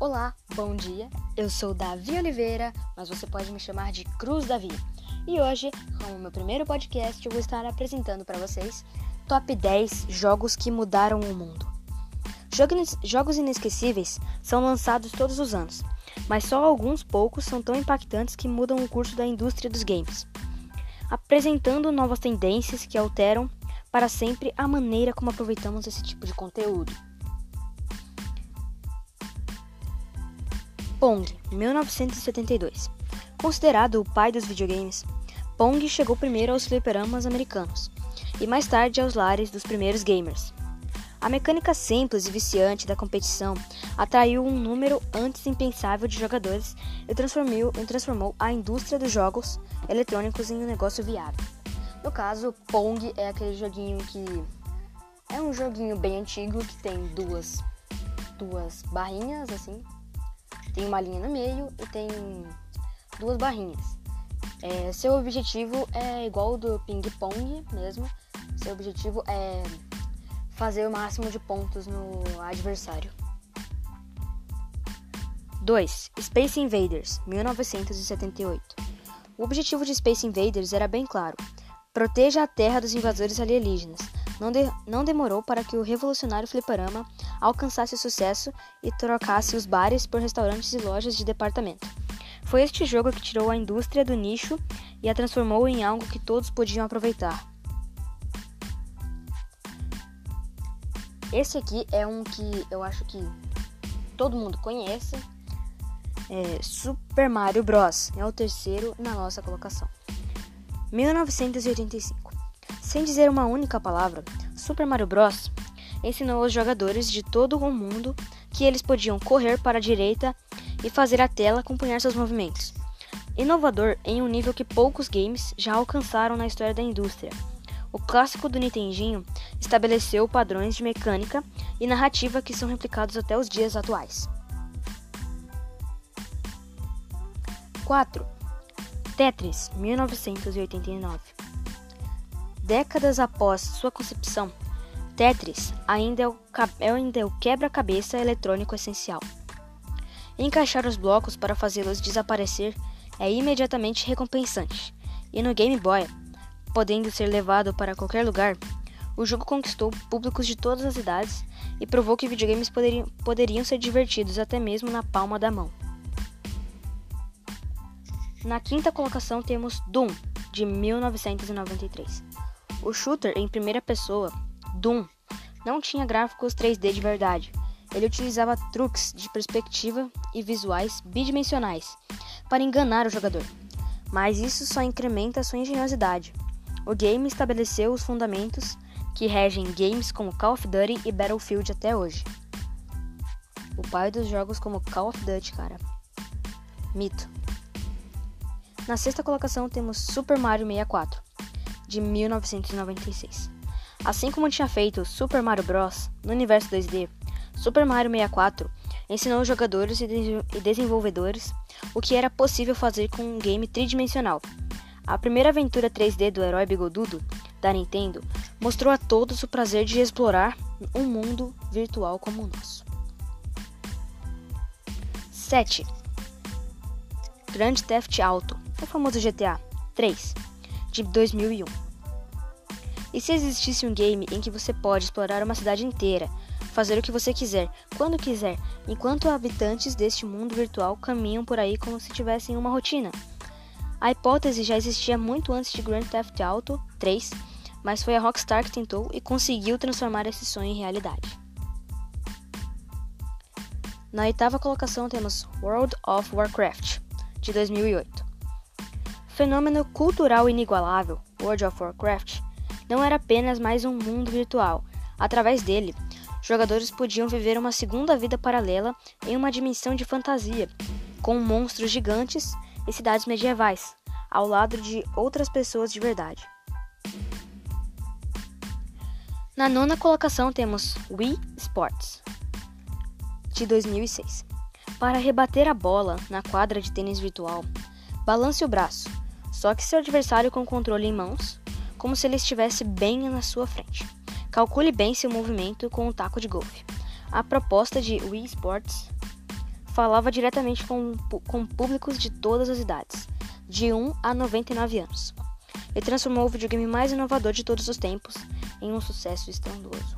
Olá, bom dia. Eu sou Davi Oliveira, mas você pode me chamar de Cruz Davi. E hoje, como meu primeiro podcast, eu vou estar apresentando para vocês Top 10 jogos que mudaram o mundo. Jogos inesquecíveis são lançados todos os anos, mas só alguns poucos são tão impactantes que mudam o curso da indústria dos games, apresentando novas tendências que alteram para sempre a maneira como aproveitamos esse tipo de conteúdo. Pong, 1972. Considerado o pai dos videogames, Pong chegou primeiro aos fliperamas americanos e mais tarde aos lares dos primeiros gamers. A mecânica simples e viciante da competição atraiu um número antes impensável de jogadores e transformou, e transformou a indústria dos jogos eletrônicos em um negócio viável. No caso, Pong é aquele joguinho que é um joguinho bem antigo que tem duas duas barrinhas assim tem uma linha no meio e tem duas barrinhas. É, seu objetivo é igual ao do ping-pong mesmo. Seu objetivo é fazer o máximo de pontos no adversário. 2. Space Invaders, 1978. O objetivo de Space Invaders era bem claro: proteja a Terra dos invasores alienígenas. Não, de, não demorou para que o revolucionário fliperama alcançasse sucesso e trocasse os bares por restaurantes e lojas de departamento. Foi este jogo que tirou a indústria do nicho e a transformou em algo que todos podiam aproveitar. Esse aqui é um que eu acho que todo mundo conhece. É Super Mario Bros. É o terceiro na nossa colocação. 1985. Sem dizer uma única palavra, Super Mario Bros ensinou aos jogadores de todo o mundo que eles podiam correr para a direita e fazer a tela acompanhar seus movimentos. Inovador em um nível que poucos games já alcançaram na história da indústria. O clássico do Nintendinho estabeleceu padrões de mecânica e narrativa que são replicados até os dias atuais. 4. Tetris, 1989. Décadas após sua concepção, Tetris ainda é o, é é o quebra-cabeça eletrônico essencial. Encaixar os blocos para fazê-los desaparecer é imediatamente recompensante, e no Game Boy, podendo ser levado para qualquer lugar, o jogo conquistou públicos de todas as idades e provou que videogames poderiam, poderiam ser divertidos até mesmo na palma da mão. Na quinta colocação temos Doom, de 1993. O shooter em primeira pessoa Doom não tinha gráficos 3D de verdade. Ele utilizava truques de perspectiva e visuais bidimensionais para enganar o jogador. Mas isso só incrementa sua engenhosidade. O game estabeleceu os fundamentos que regem games como Call of Duty e Battlefield até hoje. O pai dos jogos como Call of Duty, cara. Mito. Na sexta colocação temos Super Mario 64, de 1996. Assim como tinha feito Super Mario Bros. no universo 2D, Super Mario 64 ensinou jogadores e desenvolvedores o que era possível fazer com um game tridimensional. A primeira aventura 3D do herói bigodudo da Nintendo mostrou a todos o prazer de explorar um mundo virtual como o nosso. 7. Grand Theft Auto, o famoso GTA 3, de 2001. E se existisse um game em que você pode explorar uma cidade inteira, fazer o que você quiser, quando quiser, enquanto habitantes deste mundo virtual caminham por aí como se tivessem uma rotina? A hipótese já existia muito antes de Grand Theft Auto 3, mas foi a Rockstar que tentou e conseguiu transformar esse sonho em realidade. Na oitava colocação temos World of Warcraft, de 2008. Fenômeno cultural inigualável, World of Warcraft não era apenas mais um mundo virtual. Através dele, jogadores podiam viver uma segunda vida paralela em uma dimensão de fantasia, com monstros gigantes e cidades medievais, ao lado de outras pessoas de verdade. Na nona colocação temos Wii Sports, de 2006. Para rebater a bola na quadra de tênis virtual, balance o braço, só que seu adversário com o controle em mãos como se ele estivesse bem na sua frente. Calcule bem seu movimento com um taco de golfe. A proposta de Wii Sports falava diretamente com, com públicos de todas as idades, de 1 a 99 anos. Ele transformou o videogame mais inovador de todos os tempos em um sucesso estrondoso.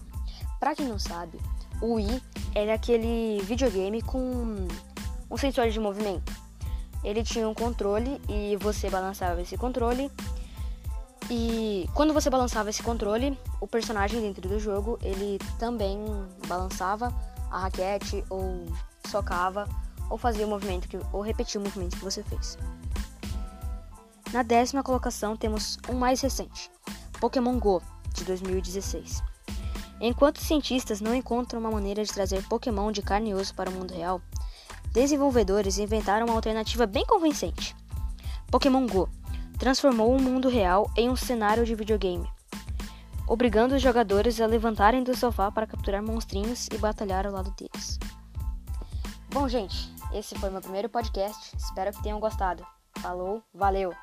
Para quem não sabe, o Wii era aquele videogame com um sensor de movimento. Ele tinha um controle e você balançava esse controle. E quando você balançava esse controle, o personagem dentro do jogo, ele também balançava a raquete ou socava ou fazia o movimento que, ou repetia o movimento que você fez. Na décima colocação temos um mais recente, Pokémon Go, de 2016. Enquanto cientistas não encontram uma maneira de trazer Pokémon de carne e osso para o mundo real, desenvolvedores inventaram uma alternativa bem convincente. Pokémon Go transformou o mundo real em um cenário de videogame, obrigando os jogadores a levantarem do sofá para capturar monstrinhos e batalhar ao lado deles. Bom, gente, esse foi meu primeiro podcast. Espero que tenham gostado. Falou, valeu!